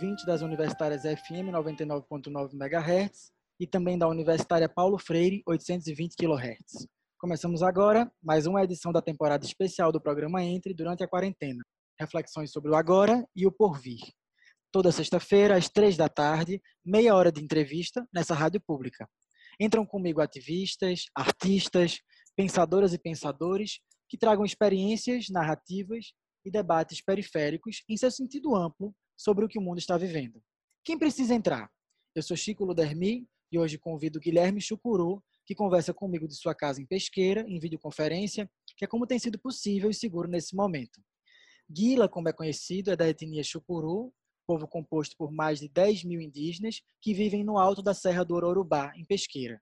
ouvintes das universitárias FM 99.9 MHz e também da Universitária Paulo Freire 820 kHz. Começamos agora mais uma edição da temporada especial do programa Entre durante a quarentena. Reflexões sobre o agora e o porvir. Toda sexta-feira, às três da tarde, meia hora de entrevista nessa rádio pública. Entram comigo ativistas, artistas, pensadoras e pensadores que tragam experiências, narrativas e debates periféricos em seu sentido amplo sobre o que o mundo está vivendo. Quem precisa entrar? Eu sou Chico Ludermi e hoje convido Guilherme Chucuru, que conversa comigo de sua casa em Pesqueira, em videoconferência, que é como tem sido possível e seguro nesse momento. Guila, como é conhecido, é da etnia Chucuru, povo composto por mais de 10 mil indígenas que vivem no alto da Serra do Ororubá, em Pesqueira.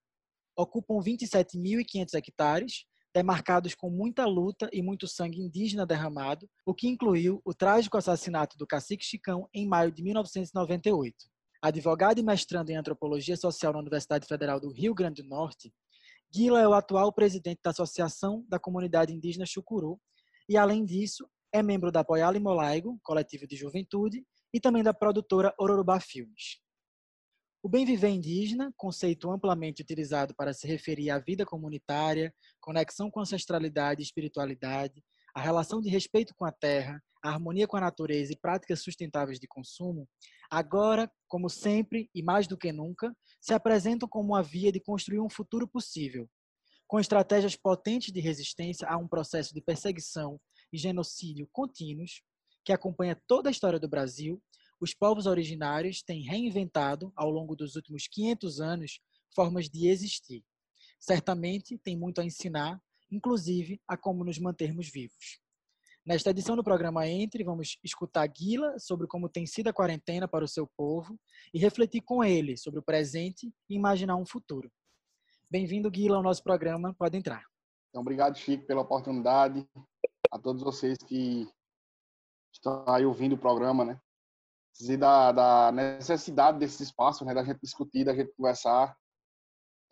Ocupam 27.500 hectares demarcados com muita luta e muito sangue indígena derramado, o que incluiu o trágico assassinato do cacique Chicão em maio de 1998. Advogado e mestrando em antropologia social na Universidade Federal do Rio Grande do Norte, Guila é o atual presidente da Associação da Comunidade Indígena Chucuru e, além disso, é membro da Poiala Molaigo, coletivo de juventude, e também da produtora Ororubá Filmes. O bem viver indígena, conceito amplamente utilizado para se referir à vida comunitária, conexão com ancestralidade e espiritualidade, a relação de respeito com a terra, a harmonia com a natureza e práticas sustentáveis de consumo, agora, como sempre e mais do que nunca, se apresentam como uma via de construir um futuro possível, com estratégias potentes de resistência a um processo de perseguição e genocídio contínuos que acompanha toda a história do Brasil os povos originários têm reinventado, ao longo dos últimos 500 anos, formas de existir. Certamente tem muito a ensinar, inclusive a como nos mantermos vivos. Nesta edição do programa Entre, vamos escutar Guila sobre como tem sido a quarentena para o seu povo e refletir com ele sobre o presente e imaginar um futuro. Bem-vindo, Guila, ao nosso programa. Pode entrar. Então, obrigado, Chico, pela oportunidade. A todos vocês que estão aí ouvindo o programa, né? E da, da necessidade desse espaço, né, da gente discutir, da gente conversar,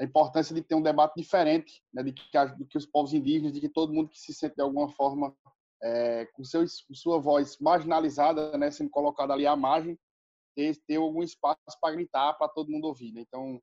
a importância de ter um debate diferente, né, de, que, de que os povos indígenas, de que todo mundo que se sente de alguma forma é, com, seu, com sua voz marginalizada, né, sendo colocada ali à margem, ter, ter algum espaço para gritar, para todo mundo ouvir. Né? Então,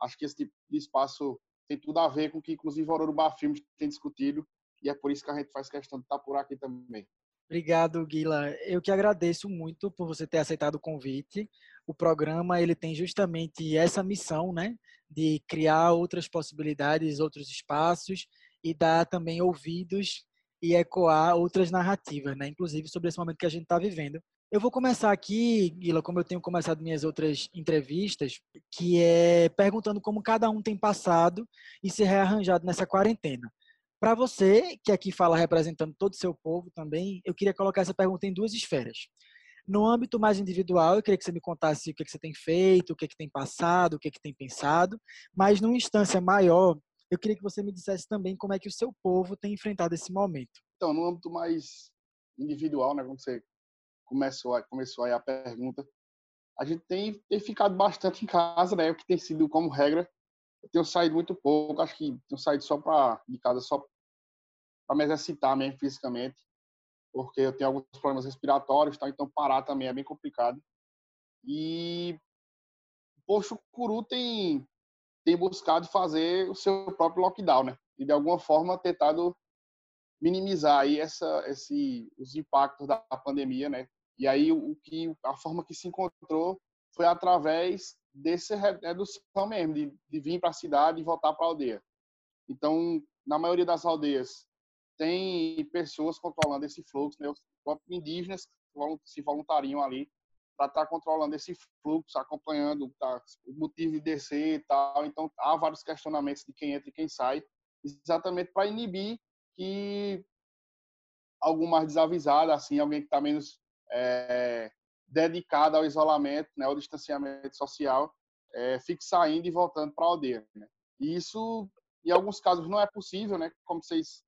acho que esse tipo de espaço tem tudo a ver com o que, inclusive, o Ororubá Filmes tem discutido, e é por isso que a gente faz questão de estar por aqui também. Obrigado, Guila. Eu que agradeço muito por você ter aceitado o convite. O programa ele tem justamente essa missão, né, de criar outras possibilidades, outros espaços e dar também ouvidos e ecoar outras narrativas, né, inclusive sobre esse momento que a gente está vivendo. Eu vou começar aqui, Guila, como eu tenho começado minhas outras entrevistas, que é perguntando como cada um tem passado e se rearranjado nessa quarentena. Para você, que aqui fala representando todo o seu povo também, eu queria colocar essa pergunta em duas esferas. No âmbito mais individual, eu queria que você me contasse o que, que você tem feito, o que, que tem passado, o que, que tem pensado, mas numa instância maior, eu queria que você me dissesse também como é que o seu povo tem enfrentado esse momento. Então, no âmbito mais individual, né, como você começou, começou aí a pergunta, a gente tem, tem ficado bastante em casa, né, o que tem sido como regra. Eu tenho saído muito pouco, acho que tenho saído só para de casa só para me exercitar mesmo fisicamente, porque eu tenho alguns problemas respiratórios, tá? então parar também é bem complicado. E o Poxo Curu tem, tem buscado fazer o seu próprio lockdown, né? E de alguma forma tentado minimizar aí essa, esse, os impactos da pandemia, né? E aí o que a forma que se encontrou foi através dessa redução mesmo, de, de vir para a cidade e voltar para a aldeia. Então, na maioria das aldeias, tem pessoas controlando esse fluxo, né? os indígenas se voluntariam ali para estar tá controlando esse fluxo, acompanhando tá, o motivo de descer e tal. Então, há vários questionamentos de quem entra e quem sai, exatamente para inibir que algum mais desavisado, assim, alguém que está menos é, dedicado ao isolamento, né, ao distanciamento social, é, fique saindo e voltando para a aldeia. Né? E isso, em alguns casos, não é possível, né? Como vocês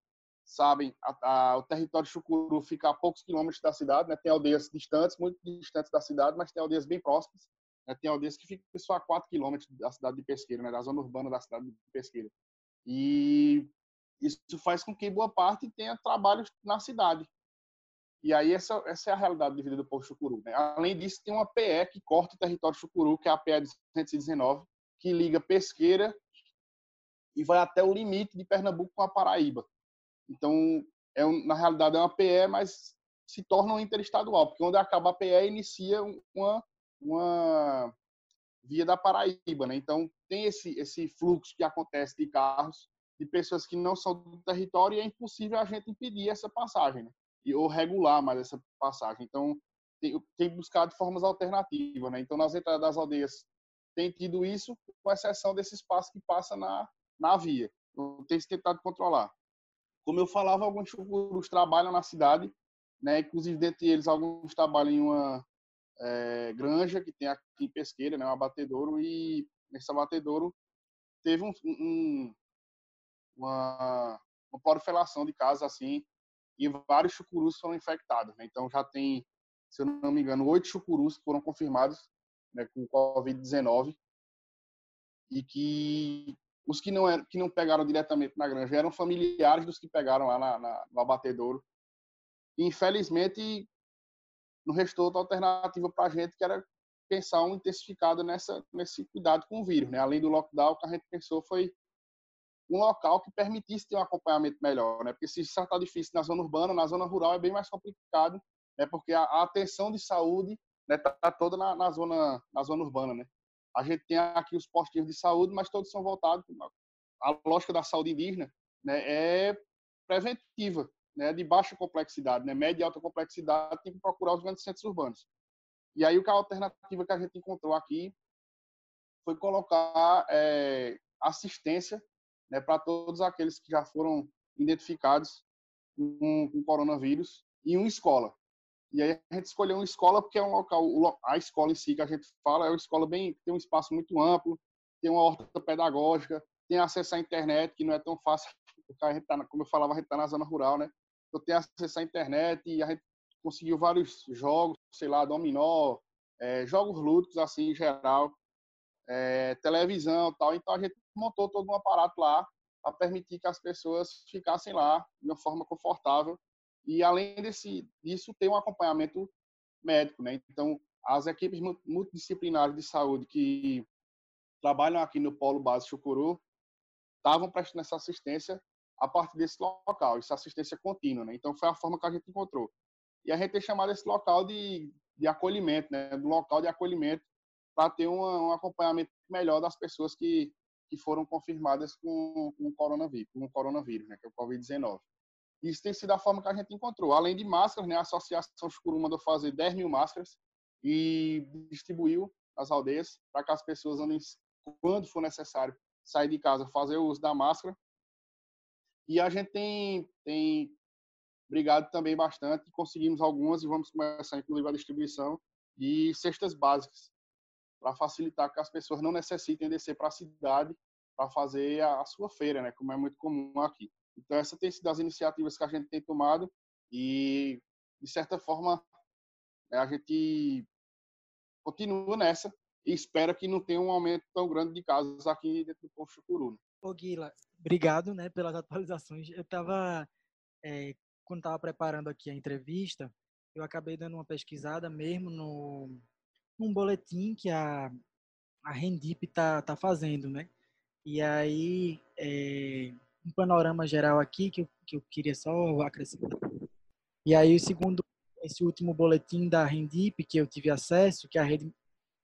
sabem, a, a, o território chucuru fica a poucos quilômetros da cidade, né? Tem aldeias distantes, muito distantes da cidade, mas tem aldeias bem próximas. Né? Tem aldeias que ficam só a 4 quilômetros da cidade de Pesqueira, né? Da zona urbana da cidade de Pesqueira. E isso faz com que boa parte tenha trabalhos na cidade. E aí essa, essa é a realidade de vida do povo chucuru. Né? Além disso, tem uma PE que corta o território chucuru, que é a PE 219, que liga Pesqueira e vai até o limite de Pernambuco com a Paraíba. Então, é um, na realidade é uma PE, mas se torna um interestadual, porque onde acaba a PE inicia uma, uma via da Paraíba, né? Então tem esse esse fluxo que acontece de carros de pessoas que não são do território e é impossível a gente impedir essa passagem, né? E, ou regular mais essa passagem. Então tem, tem buscado formas alternativas, né? Então nas entradas das aldeias tem tido isso, com exceção desse espaço que passa na na via. Então, tem se tentado controlar. Como eu falava, alguns chucurus trabalham na cidade, né? Inclusive dentre eles alguns trabalham em uma é, granja que tem aqui em Pesqueira, né, um abatedouro, e nesse abatedouro teve um, um, uma, uma proliferação de casos assim, e vários chucurus foram infectados. Né? Então já tem, se eu não me engano, oito chucurus foram confirmados né, com Covid-19 e que os que não, eram, que não pegaram diretamente na granja eram familiares dos que pegaram lá na, na, no abatedouro. E, infelizmente, não restou outra alternativa para a gente, que era pensar um intensificado nessa, nesse cuidado com o vírus. Né? Além do lockdown, o que a gente pensou foi um local que permitisse ter um acompanhamento melhor, né? Porque se já está difícil na zona urbana, na zona rural é bem mais complicado, né? Porque a, a atenção de saúde está né, tá toda na, na, zona na zona urbana, né? A gente tem aqui os postinhos de saúde, mas todos são voltados a lógica da saúde indígena, né? É preventiva, né, de baixa complexidade, né, média e alta complexidade, tem que procurar os grandes centros urbanos. E aí, a alternativa que a gente encontrou aqui foi colocar é, assistência né, para todos aqueles que já foram identificados com, com coronavírus em uma escola. E aí a gente escolheu uma escola porque é um local, a escola em si que a gente fala é uma escola bem tem um espaço muito amplo, tem uma horta pedagógica, tem acesso à internet que não é tão fácil, porque a gente tá, como eu falava, a gente está na zona rural, né? eu tenho acesso à internet e a gente conseguiu vários jogos, sei lá, dominó, é, jogos lúdicos assim em geral, é, televisão tal. Então a gente montou todo um aparato lá para permitir que as pessoas ficassem lá de uma forma confortável e além desse disso ter um acompanhamento médico, né? Então as equipes multidisciplinares de saúde que trabalham aqui no Polo Base Chucuru estavam prestando essa assistência a partir desse local, essa assistência contínua. Né? Então, foi a forma que a gente encontrou. E a gente tem chamado esse local de, de acolhimento, né? do local de acolhimento, para ter um, um, acompanhamento melhor das pessoas que, que foram confirmadas com, com o coronavírus, com o coronavírus né? que é o Covid-19. Isso tem sido a forma que a gente encontrou. Além de máscaras, né? a Associação Escuro mandou fazer 10 mil máscaras e distribuiu nas aldeias para que as pessoas andem, quando for necessário, sair de casa, fazer o uso da máscara e a gente tem, tem brigado também bastante, conseguimos algumas e vamos começar, inclusive, a distribuição de cestas básicas, para facilitar que as pessoas não necessitem descer para a cidade para fazer a, a, sua feira, né, como é muito comum aqui. Então, essa tem sido as iniciativas que a gente tem tomado e, de certa forma, né, a gente continua nessa e espera que não tenha um aumento tão grande de casos aqui dentro do Posto Chucuru. Né. Ô, Guila, obrigado né, pelas atualizações. Eu estava, é, quando estava preparando aqui a entrevista, eu acabei dando uma pesquisada mesmo no, num boletim que a, a Rendip está tá fazendo, né? E aí, é, um panorama geral aqui que eu, que eu queria só acrescentar. E aí, segundo esse último boletim da Rendip que eu tive acesso, que é a Rede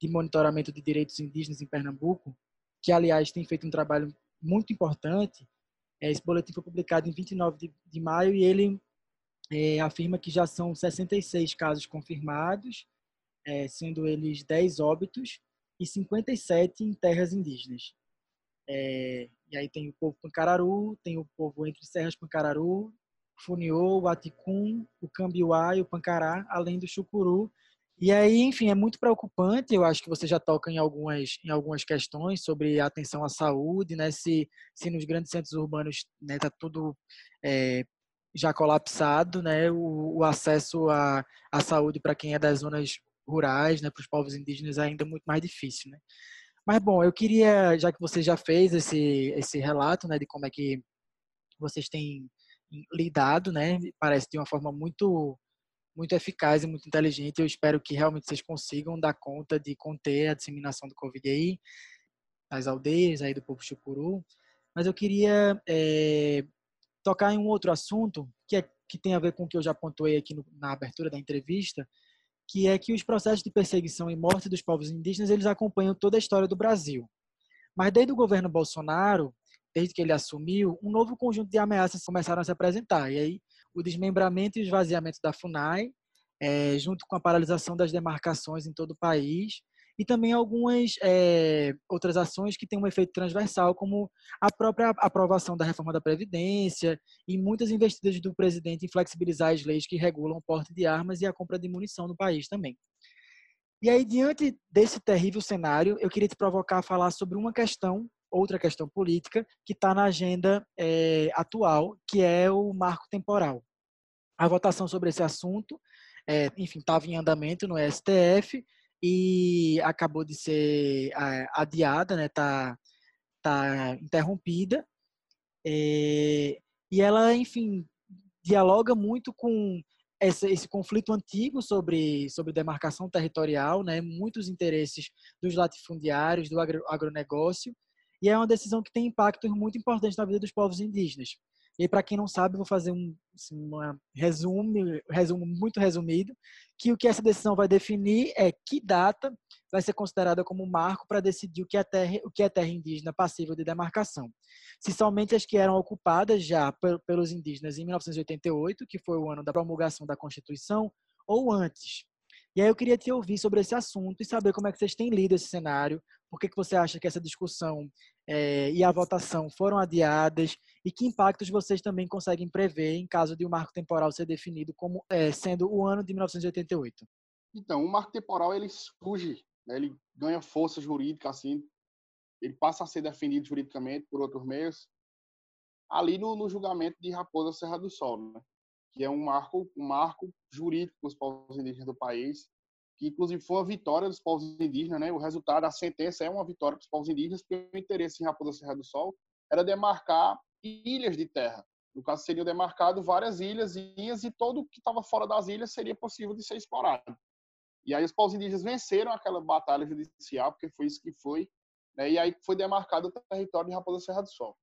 de Monitoramento de Direitos Indígenas em Pernambuco, que, aliás, tem feito um trabalho muito importante. É, esse boletim foi publicado em 29 de, de maio e ele é, afirma que já são 66 casos confirmados, é, sendo eles 10 óbitos e 57 em terras indígenas. É, e aí tem o povo Pancararu, tem o povo entre Serras Pancararu, Funiô, o Aticum, o Cambiuá e o Pancará, além do Chucuru, e aí, enfim, é muito preocupante. Eu acho que você já toca em algumas, em algumas questões sobre a atenção à saúde, né? Se, se nos grandes centros urbanos né, tá tudo é, já colapsado, né? O, o acesso à, à saúde para quem é das zonas rurais, né? Para os povos indígenas é ainda muito mais difícil, né? Mas bom, eu queria, já que você já fez esse esse relato, né? De como é que vocês têm lidado, né? Parece de uma forma muito muito eficaz e muito inteligente. Eu espero que realmente vocês consigam dar conta de conter a disseminação do Covid aí, nas aldeias aí do povo chucuru. Mas eu queria é, tocar em um outro assunto que, é, que tem a ver com o que eu já pontuei aqui no, na abertura da entrevista, que é que os processos de perseguição e morte dos povos indígenas eles acompanham toda a história do Brasil. Mas desde o governo Bolsonaro, desde que ele assumiu, um novo conjunto de ameaças começaram a se apresentar. E aí o desmembramento e esvaziamento da FUNAI, é, junto com a paralisação das demarcações em todo o país, e também algumas é, outras ações que têm um efeito transversal, como a própria aprovação da reforma da Previdência e muitas investidas do presidente em flexibilizar as leis que regulam o porte de armas e a compra de munição no país também. E aí, diante desse terrível cenário, eu queria te provocar a falar sobre uma questão, outra questão política, que está na agenda é, atual, que é o marco temporal. A votação sobre esse assunto, é, enfim, estava em andamento no STF, e acabou de ser é, adiada, né? Tá, tá interrompida. É, e ela, enfim, dialoga muito com esse, esse, conflito antigo sobre, sobre demarcação territorial, né? Muitos interesses dos latifundiários, do agro, agronegócio, e é uma decisão que tem impactos muito importantes na vida dos povos indígenas. E para quem não sabe, vou fazer um assim, uma resumo, resumo muito resumido, que o que essa decisão vai definir é que data vai ser considerada como marco para decidir o que é terra, o que é terra indígena passível de demarcação. Se somente as que eram ocupadas já pelos indígenas em 1988, que foi o ano da promulgação da Constituição, ou antes. E aí eu queria te ouvir sobre esse assunto e saber como é que vocês têm lido esse cenário, por que, que você acha que essa discussão é, e a votação foram adiadas e que impactos vocês também conseguem prever em caso de um marco temporal ser definido como é, sendo o ano de 1988? Então, o marco temporal ele surge, né, ele ganha força jurídica assim, ele passa a ser definido juridicamente por outros meios ali no, no julgamento de Raposa Serra do Sol, né, que é um marco, um marco jurídico para os povos indígenas do país, que inclusive foi uma vitória dos povos indígenas, né? O resultado da sentença é uma vitória para os povos indígenas, porque o interesse em Raposa Serra do Sol era demarcar ilhas de terra. No caso, seriam demarcadas várias ilhas, ilhas e todo que estava fora das ilhas seria possível de ser explorado. E aí os povos indígenas venceram aquela batalha judicial, porque foi isso que foi, né? e aí foi demarcado o território de Raposa Serra do Sol.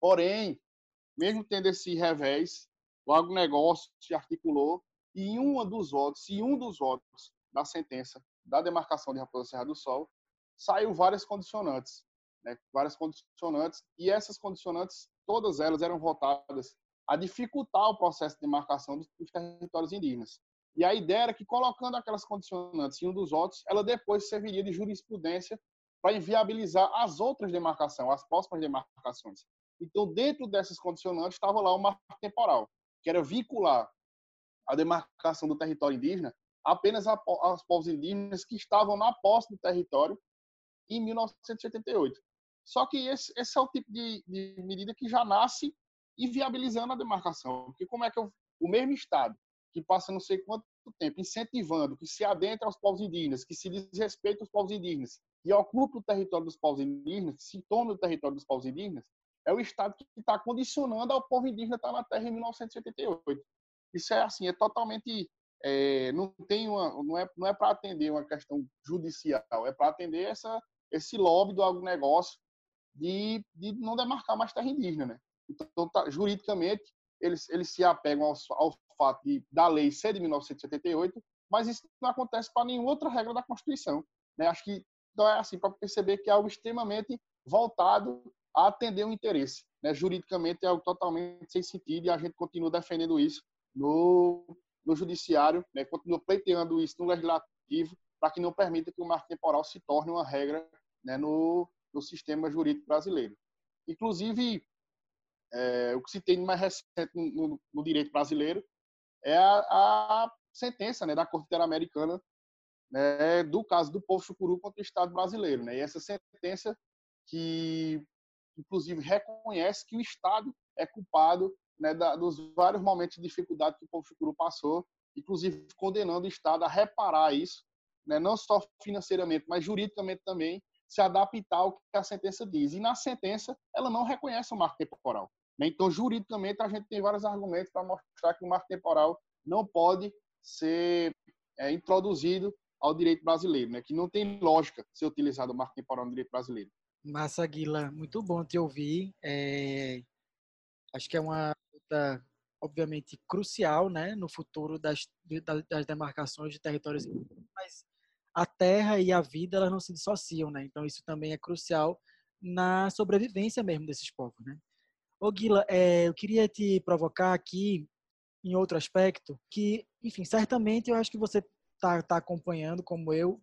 Porém, mesmo tendo esse revés, o agronegócio se articulou e em um dos votos, e um dos votos da sentença da demarcação de Raposa Serra do Sol, saiu várias condicionantes né, várias condicionantes, e essas condicionantes, todas elas eram votadas a dificultar o processo de demarcação dos, dos territórios indígenas. E a ideia era que, colocando aquelas condicionantes em um dos votos, ela depois serviria de jurisprudência para inviabilizar as outras demarcações, as próximas demarcações. Então, dentro dessas condicionantes, estava lá o marco temporal, que era vincular a demarcação do território indígena apenas aos povos indígenas que estavam na posse do território em 1988. Só que esse, esse é o tipo de, de, medida que já nasce inviabilizando a demarcação. Porque como é que eu, o mesmo Estado, que passa não sei quanto tempo incentivando que se adentre aos povos indígenas, que se desrespeite os povos indígenas, e ocupe o território dos povos indígenas, que se tome o território dos povos indígenas, é o Estado que está condicionando ao povo indígena estar na terra em 1988. Isso é assim, é totalmente é, não tem uma, não é não é para atender uma questão judicial, é para atender essa esse lobby do agronegócio de, de não demarcar mais terra indígena, né? Então, tá, juridicamente, eles, eles se apegam ao, ao fato de, da lei ser de 1978, mas isso não acontece para nenhuma outra regra da Constituição. Né? Acho que então é assim para perceber que é algo extremamente voltado atender o interesse. Né? Juridicamente é algo totalmente sem sentido e a gente continua defendendo isso no, no judiciário, né? continua pleiteando isso no legislativo para que não permita que o marco temporal se torne uma regra né, no, no sistema jurídico brasileiro. Inclusive, é, o que se tem mais recente no, no direito brasileiro é a, a sentença né, da Corte Interamericana né, do caso do povo chucuru contra o Estado brasileiro. Né? E essa sentença que, inclusive, reconhece que o Estado é culpado né, da, dos vários momentos de dificuldade que o povo chucuru passou, inclusive condenando o Estado a reparar isso, né, não só financeiramente, mas juridicamente também, se adaptar ao que a sentença diz. E na sentença, ela não reconhece o marco temporal. Né? Então, juridicamente, a gente tem vários argumentos para mostrar que o marco temporal não pode ser é, introduzido ao direito brasileiro, né? que não tem lógica ser utilizado o marco temporal no direito brasileiro. Massa, Guila, muito bom te ouvir. É... Acho que é uma luta, obviamente, crucial né, no futuro das, das demarcações de territórios, mas a terra e a vida elas não se dissociam, né? Então isso também é crucial na sobrevivência mesmo desses povos, né? Ô Guila, é, eu queria te provocar aqui em outro aspecto que, enfim, certamente eu acho que você está tá acompanhando, como eu,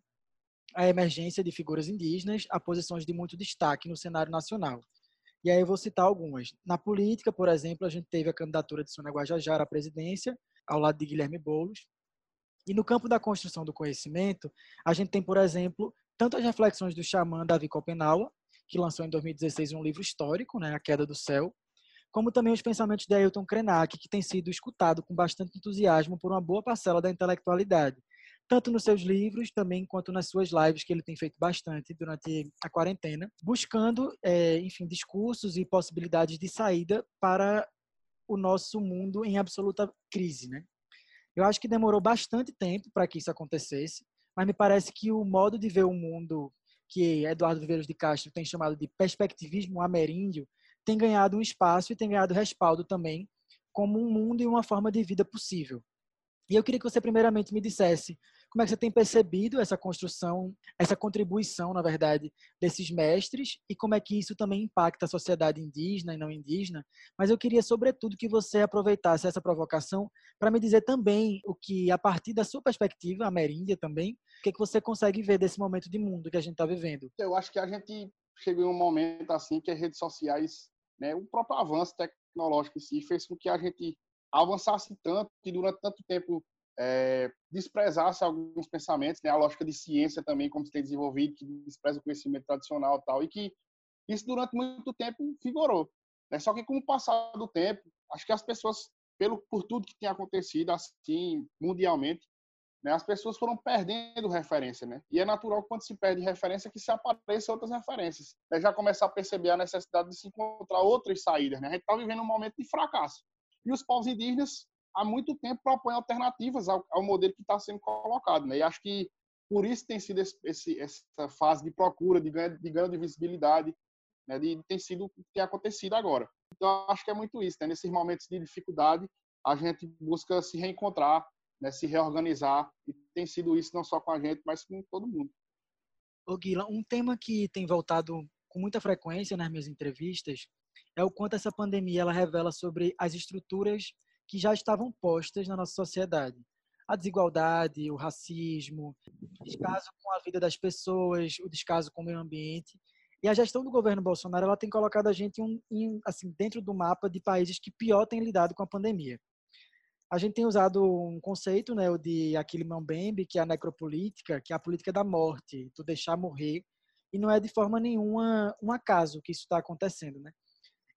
a emergência de figuras indígenas a posições de muito destaque no cenário nacional. E aí eu vou citar algumas. Na política, por exemplo, a gente teve a candidatura de Sônia Guajajara à presidência, ao lado de Guilherme Boulos, e no campo da construção do conhecimento, a gente tem, por exemplo, tanto as reflexões do xamã Davi Copenaua, que lançou em 2016 um livro histórico, né, A Queda do Céu, como também os pensamentos de Ailton Krenak, que tem sido escutado com bastante entusiasmo por uma boa parcela da intelectualidade, tanto nos seus livros também quanto nas suas lives que ele tem feito bastante durante a quarentena, buscando, é, enfim, discursos e possibilidades de saída para o nosso mundo em absoluta crise, né? Eu acho que demorou bastante tempo para que isso acontecesse, mas me parece que o modo de ver o mundo que Eduardo Viveiros de Castro tem chamado de perspectivismo ameríndio tem ganhado um espaço e tem ganhado respaldo também como um mundo e uma forma de vida possível. E eu queria que você primeiramente me dissesse como é que você tem percebido essa construção, essa contribuição, na verdade, desses mestres e como é que isso também impacta a sociedade indígena e não indígena. Mas eu queria, sobretudo, que você aproveitasse essa provocação para me dizer também o que, a partir da sua perspectiva, ameríndia também, o que, é que você consegue ver desse momento de mundo que a gente está vivendo. Eu acho que a gente chegou em um momento assim que as redes sociais, né, o próprio avanço tecnológico em si fez com que a gente avançasse tanto que durante tanto tempo é, desprezasse alguns pensamentos, né, a lógica de ciência também, como se tem desenvolvido, que despreza o conhecimento tradicional tal, e que isso durante muito tempo figurou. Né? Só que com o passar do tempo, acho que as pessoas, pelo, por tudo que tem acontecido assim mundialmente, né, as pessoas foram perdendo referência, né? E é natural quando se perde referência que se apareçam outras referências. Né? Já começar a perceber a necessidade de se encontrar outras saídas, né? A gente está vivendo um momento de fracasso. E os povos indígenas há muito tempo propõe alternativas ao, ao modelo que está sendo colocado. Né? E acho que por isso tem sido esse, esse, essa fase de procura, de ganho de, ganho de visibilidade, né? de, tem sido o que tem acontecido agora. Então, acho que é muito isso. Né? Nesses momentos de dificuldade, a gente busca se reencontrar, né? se reorganizar, e tem sido isso não só com a gente, mas com todo mundo. Ô Guila, um tema que tem voltado com muita frequência nas minhas entrevistas é o quanto essa pandemia ela revela sobre as estruturas que já estavam postas na nossa sociedade. A desigualdade, o racismo, o descaso com a vida das pessoas, o descaso com o meio ambiente. E a gestão do governo Bolsonaro ela tem colocado a gente em, assim, dentro do mapa de países que pior têm lidado com a pandemia. A gente tem usado um conceito, né, o de Aquile Mbembe, que é a necropolítica, que é a política da morte, tu deixar morrer, e não é de forma nenhuma um acaso que isso está acontecendo, né?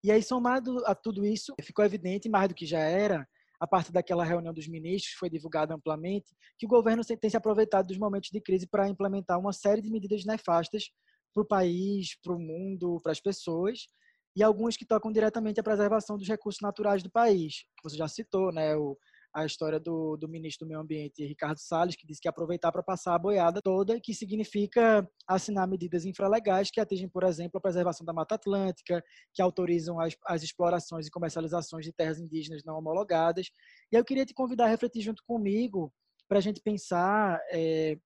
E aí, somado a tudo isso, ficou evidente, mais do que já era, a partir daquela reunião dos ministros, foi divulgada amplamente, que o governo tem se aproveitado dos momentos de crise para implementar uma série de medidas nefastas para o país, para o mundo, para as pessoas, e algumas que tocam diretamente à preservação dos recursos naturais do país, que você já citou, né? O, a história do, do ministro do Meio Ambiente, Ricardo Salles, que disse que aproveitar para passar a boiada toda, que significa assinar medidas infralegais que atingem, por exemplo, a preservação da Mata Atlântica, que autorizam as, as explorações e comercializações de terras indígenas não homologadas. E eu queria te convidar a refletir junto comigo para a gente pensar. É,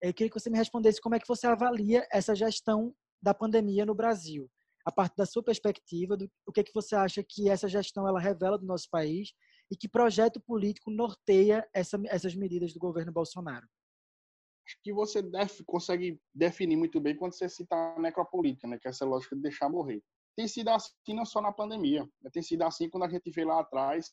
eu queria que você me respondesse como é que você avalia essa gestão da pandemia no Brasil a partir da sua perspectiva, do, o que é que você acha que essa gestão ela revela do nosso país e que projeto político norteia essa, essas medidas do governo Bolsonaro? Acho que você def, consegue definir muito bem quando você cita a necropolítica, né, que é essa lógica de deixar morrer. Tem sido assim não só na pandemia, né, tem sido assim quando a gente vê lá atrás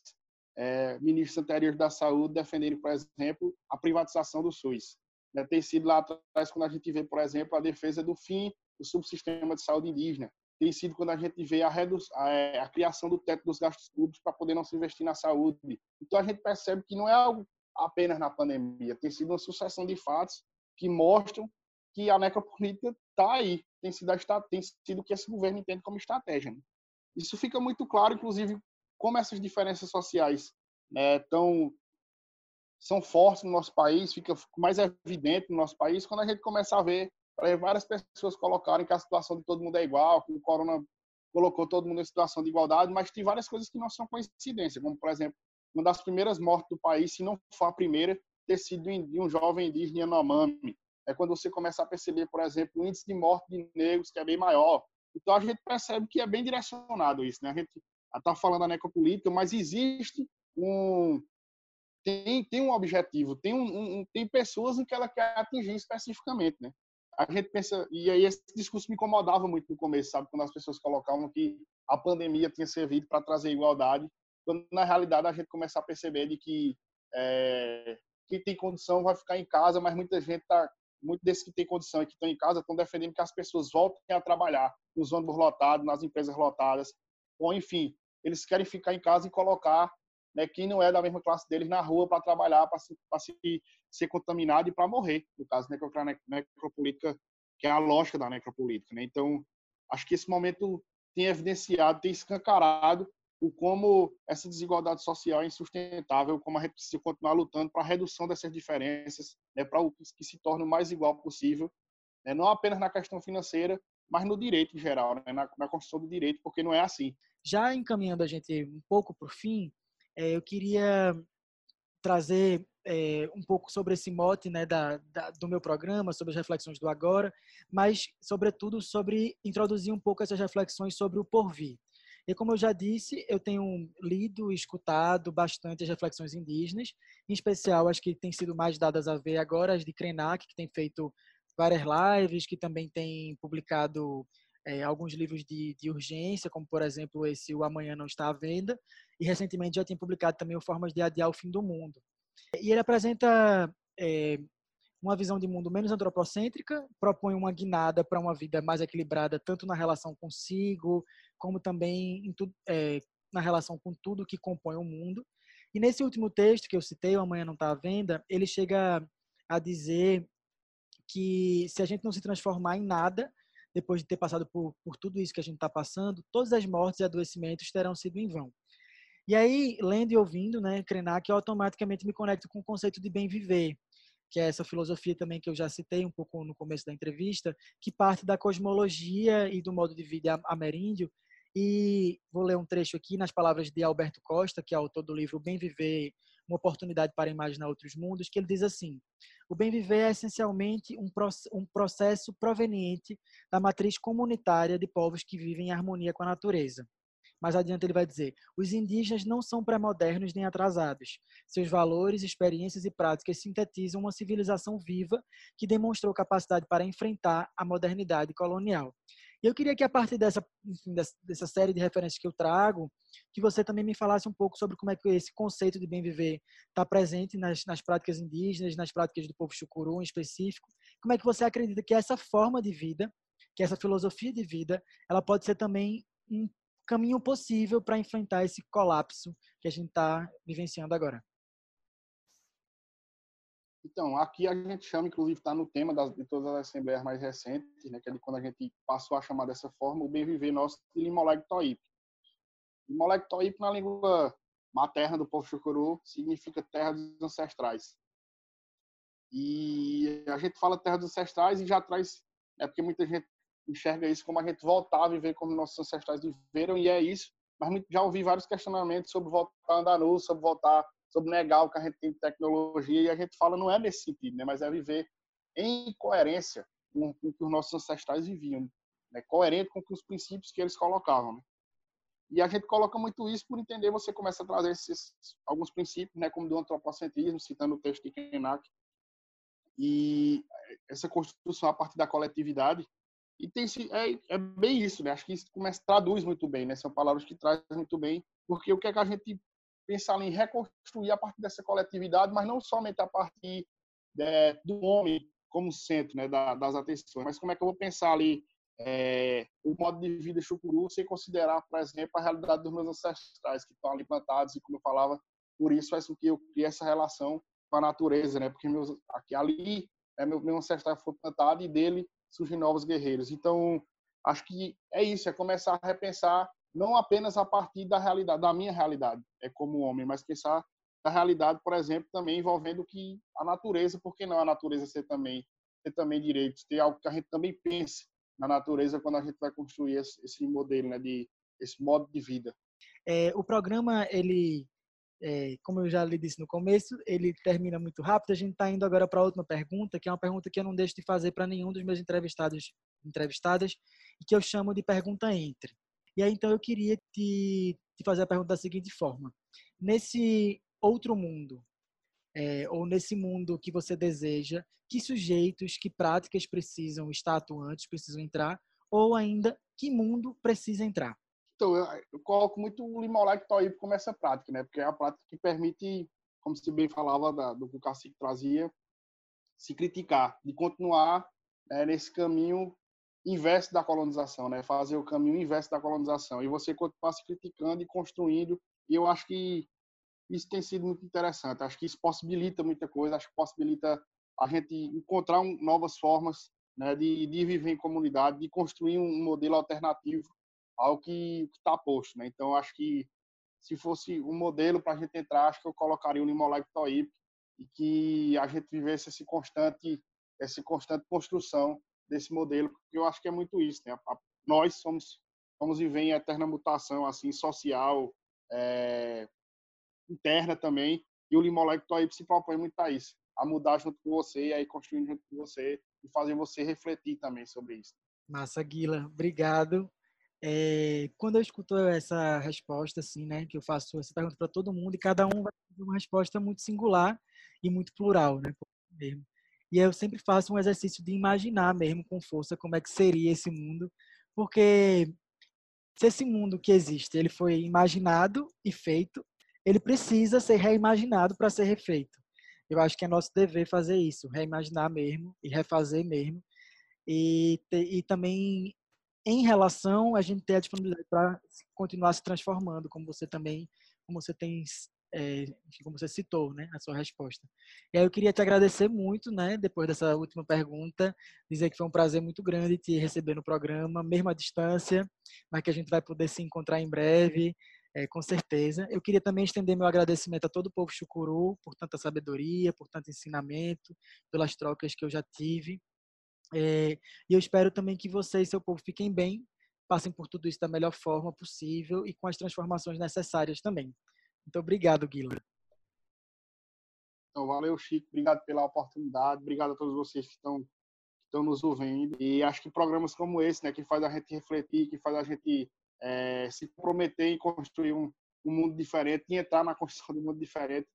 é, ministros anteriores da saúde defenderem, por exemplo, a privatização do SUS. Né, tem sido lá atrás quando a gente vê, por exemplo, a defesa do fim do subsistema de saúde indígena tem sido quando a gente vê a, a, é, a criação do teto dos gastos públicos para poder não se investir na saúde. Então a gente percebe que não é algo apenas na pandemia, tem sido uma sucessão de fatos que mostram que a necropolítica está aí, tem sido, tem sido o que esse governo entende como estratégia. Né? Isso fica muito claro, inclusive, como essas diferenças sociais né, são fortes no nosso país, fica mais evidente no nosso país quando a gente começa a ver várias pessoas colocarem que a situação de todo mundo é igual, que o corona colocou todo mundo em situação de igualdade, mas tem várias coisas que não são coincidência, como, por exemplo, uma das primeiras mortes do país, se não for a primeira, ter sido de um jovem indígena Yanomami. É quando você começa a perceber, por exemplo, o índice de morte de negros, que é bem maior. Então, a gente percebe que é bem direcionado isso. Né? A gente está falando da necropolítica, mas existe um, tem, tem um objetivo, tem, um, um, tem pessoas em que ela quer atingir especificamente, né? A gente pensa, e aí esse discurso me incomodava muito no começo, sabe? Quando as pessoas colocavam que a pandemia tinha servido para trazer igualdade, quando na realidade a gente começa a perceber de que é, quem tem condição vai ficar em casa, mas muita gente tá, muito desses que tem condição e que estão em casa estão defendendo que as pessoas voltem a trabalhar nos ônibus lotados, nas empresas lotadas, ou enfim, eles querem ficar em casa e colocar né, quem não é da mesma classe deles na rua para trabalhar, para se, se, ser contaminado e para morrer, no caso da necropolítica, que é a lógica da necropolítica. Né? Então, acho que esse momento tem evidenciado, tem escancarado o como essa desigualdade social é insustentável, como a gente precisa continuar lutando para a redução dessas diferenças, né, para o que se torne o mais igual possível, né, não apenas na questão financeira, mas no direito em geral, né, na, na construção do direito, porque não é assim. Já encaminhando a gente um pouco para o fim, é, eu queria trazer é, um pouco sobre esse mote né, da, da, do meu programa, sobre as reflexões do agora, mas, sobretudo, sobre introduzir um pouco essas reflexões sobre o porvir. E como eu já disse, eu tenho lido e escutado bastante as reflexões indígenas, em especial as que têm sido mais dadas a ver agora, as de Krenak, que tem feito várias lives, que também tem publicado é, alguns livros de, de, urgência, como por exemplo esse O Amanhã Não Está à Venda, e recentemente já tinha publicado também o Formas de Adiar o Fim do Mundo. E ele apresenta é, uma visão de mundo menos antropocêntrica, propõe uma guinada para uma vida mais equilibrada, tanto na relação consigo, como também tu, é, na relação com tudo que compõe o mundo. E nesse último texto que eu citei, O Amanhã Não Está à Venda, ele chega a dizer que se a gente não se transformar em nada, depois de ter passado por, por tudo isso que a gente está passando, todas as mortes e adoecimentos terão sido em vão. E aí, lendo e ouvindo, né, Krenak, eu automaticamente me conecto com o conceito de bem viver, que é essa filosofia também que eu já citei um pouco no começo da entrevista, que parte da cosmologia e do modo de vida ameríndio. E vou ler um trecho aqui nas palavras de Alberto Costa, que é autor do livro Bem Viver, uma oportunidade para imaginar outros mundos, que ele diz assim: o bem viver é essencialmente um, processo proveniente da matriz comunitária de povos que vivem em harmonia com a natureza. Mais adiante ele vai dizer: os indígenas não são pré-modernos nem atrasados. Seus valores, experiências e práticas sintetizam uma civilização viva que demonstrou capacidade para enfrentar a modernidade colonial. Eu queria que a partir dessa, enfim, dessa série de referências que eu trago, que você também me falasse um pouco sobre como é que esse conceito de bem viver está presente nas, nas práticas indígenas, nas práticas do povo chucuru em específico. Como é que você acredita que essa forma de vida, que essa filosofia de vida, ela pode ser também um caminho possível para enfrentar esse colapso que a gente está vivenciando agora? Então, aqui a gente chama, inclusive está no tema das, de todas as assembleias mais recentes, né, que é de quando a gente passou a chamar dessa forma o bem viver nosso de Limoleg Toip. Limoleg Toip, na língua materna do povo chucuru, significa terra dos ancestrais. E a gente fala terra dos ancestrais e já traz, é porque muita gente enxerga isso como a gente voltar a viver como nossos ancestrais viveram, e é isso. Mas já ouvi vários questionamentos sobre voltar a andar nu, sobre voltar sobre negar o que a gente tem de tecnologia, e a gente fala não é nesse sentido, né? mas é viver em coerência com, o que os nossos ancestrais viviam, né? coerente com os princípios que eles colocavam. Né? E a gente coloca muito isso por entender, você começa a trazer esses, alguns princípios, né, como do antropocentrismo, citando o texto de Krenak, e essa construção a partir da coletividade, e tem é, é bem isso, né? Acho que isso começa traduz muito bem, né? São palavras que trazem muito bem, porque o que é que a gente pensar em reconstruir a partir dessa coletividade, mas não somente a partir é, do homem como centro né, da, das atenções, mas como é que eu vou pensar ali é, o modo de vida chucuru sem considerar, por exemplo, a realidade dos meus ancestrais que estão ali plantados e, como eu falava, por isso faz com que eu crie essa relação com a natureza, né? Porque meus, aqui, ali, é, meu, meu ancestral foi plantado e dele surgem novos guerreiros. Então, acho que é isso, é começar a repensar não apenas a partir da realidade, da minha realidade, é como homem, mas pensar da realidade, por exemplo, também envolvendo que a natureza, por que não a natureza ser também ter também direitos, ter algo que a gente também pense na natureza quando a gente vai construir esse, esse modelo, né, de esse modo de vida. É, o programa ele é, como eu já lhe disse no começo, ele termina muito rápido. A gente está indo agora para a última pergunta, que é uma pergunta que eu não deixo de fazer para nenhum dos meus entrevistados, entrevistadas, e que eu chamo de pergunta entre. E aí, então, eu queria te, te fazer a pergunta da seguinte forma: nesse outro mundo, é, ou nesse mundo que você deseja, que sujeitos, que práticas precisam estar atuantes, precisam entrar, ou ainda que mundo precisa entrar? Então, eu, eu coloco muito o Limolec Toib como essa prática, né? Porque é a prática que permite, como se bem falava da, do que o Cacique trazia, se criticar, de continuar né, nesse caminho inverso da colonização, né? Fazer o caminho inverso da colonização. E você continuar se criticando e construindo. E eu acho que isso tem sido muito interessante. Acho que isso possibilita muita coisa. Acho que possibilita a gente encontrar um, novas formas né, de, de viver em comunidade, de construir um modelo alternativo ao que está posto. Né? Então, acho que se fosse um modelo para a gente entrar, acho que eu colocaria o Limolab Toip e que a gente vivesse esse constante, essa constante construção desse modelo, porque eu acho que é muito isso. Né? Nós somos, somos viver em eterna mutação assim social, é, interna também, e o Limolab Toip se propõe muito a isso, a mudar junto com você e aí construindo junto com você e fazer você refletir também sobre isso. Massa, Guila. Obrigado. É, quando eu escuto essa resposta, assim, né, que eu faço essa pergunta para todo mundo e cada um vai ter uma resposta muito singular e muito plural, né, mesmo. E eu sempre faço um exercício de imaginar mesmo com força como é que seria esse mundo, porque se esse mundo que existe, ele foi imaginado e feito, ele precisa ser reimaginado para ser refeito. Eu acho que é nosso dever fazer isso, reimaginar mesmo e refazer mesmo. E, e também em relação a gente ter a disponibilidade para continuar se transformando, como você também, como você tem, é, como você citou, né, a sua resposta. E aí eu queria te agradecer muito, né, depois dessa última pergunta, dizer que foi um prazer muito grande te receber no programa, mesmo à distância, mas que a gente vai poder se encontrar em breve, é, com certeza. Eu queria também estender meu agradecimento a todo o povo chucuru por tanta sabedoria, por tanto ensinamento, pelas trocas que eu já tive. É, e eu espero também que você e seu povo fiquem bem, passem por tudo isso da melhor forma possível e com as transformações necessárias também. Muito obrigado, Guilherme. Então, valeu, Chico. Obrigado pela oportunidade. Obrigado a todos vocês que estão, que nos ouvindo. E acho que programas como esse, né, que faz a gente refletir, que faz a gente é, se comprometer em construir um, um mundo diferente, e entrar na construção de um mundo diferente,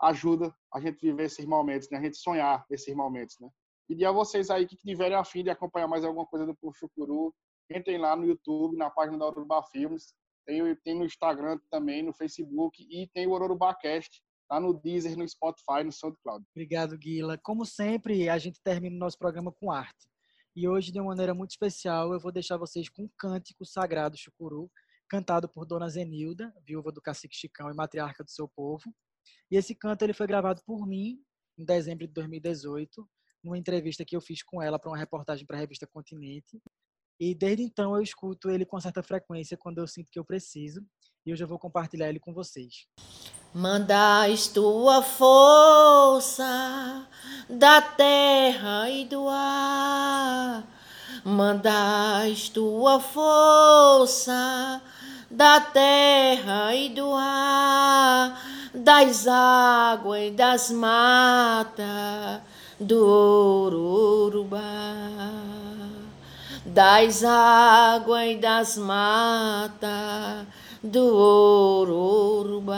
ajuda a gente viver esses momentos, né? A gente sonhar esses momentos, né? Pedir a vocês aí que tiverem a fim de acompanhar mais alguma coisa do Puxucuru, entrem lá no YouTube, na página da Urubá Filmes, tem, tem no Instagram também, no Facebook e tem o Urubacast lá no Deezer, no Spotify, no SoundCloud. Obrigado, Guila. Como sempre, a gente termina o nosso programa com arte. E hoje, de uma maneira muito especial, eu vou deixar vocês com um cântico sagrado Chucuru, cantado por Dona Zenilda, viúva do cacique Chicão e matriarca do seu povo. E esse canto ele foi gravado por mim em dezembro de 2018, numa entrevista que eu fiz com ela para uma reportagem para a revista Continente. E desde então eu escuto ele com certa frequência quando eu sinto que eu preciso, e hoje eu vou compartilhar ele com vocês. Mandais tua força da terra e do ar, mandais tua força da terra e do ar, das águas e das matas do Urubá, das águas e das matas do Urubá.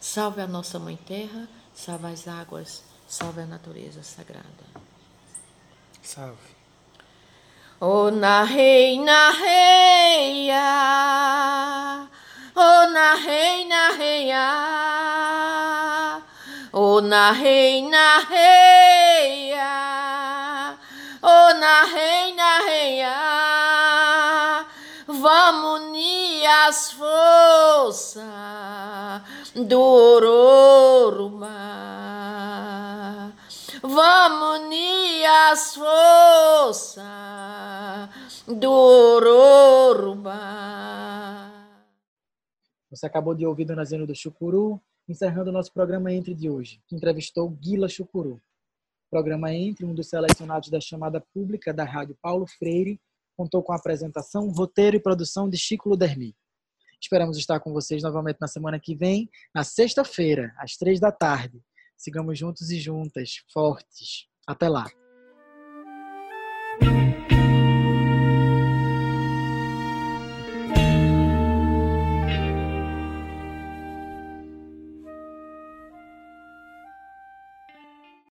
Salve a nossa Mãe Terra, salve as águas, salve a natureza sagrada. Salve. Oh, na rei, na reia, oh, na rei, na reia. Oh, na reina, reia, as forças do Ororubá. Vamos unir as forças do Ororubá. Você acabou de ouvir Dona Zeno do Chucuru, encerrando o nosso programa Entre de hoje, que entrevistou Guila Chucuru. Programa Entre, um dos selecionados da chamada pública da Rádio Paulo Freire, contou com a apresentação, roteiro e produção de Chico Ludermi. Esperamos estar com vocês novamente na semana que vem, na sexta-feira, às três da tarde. Sigamos juntos e juntas, fortes. Até lá!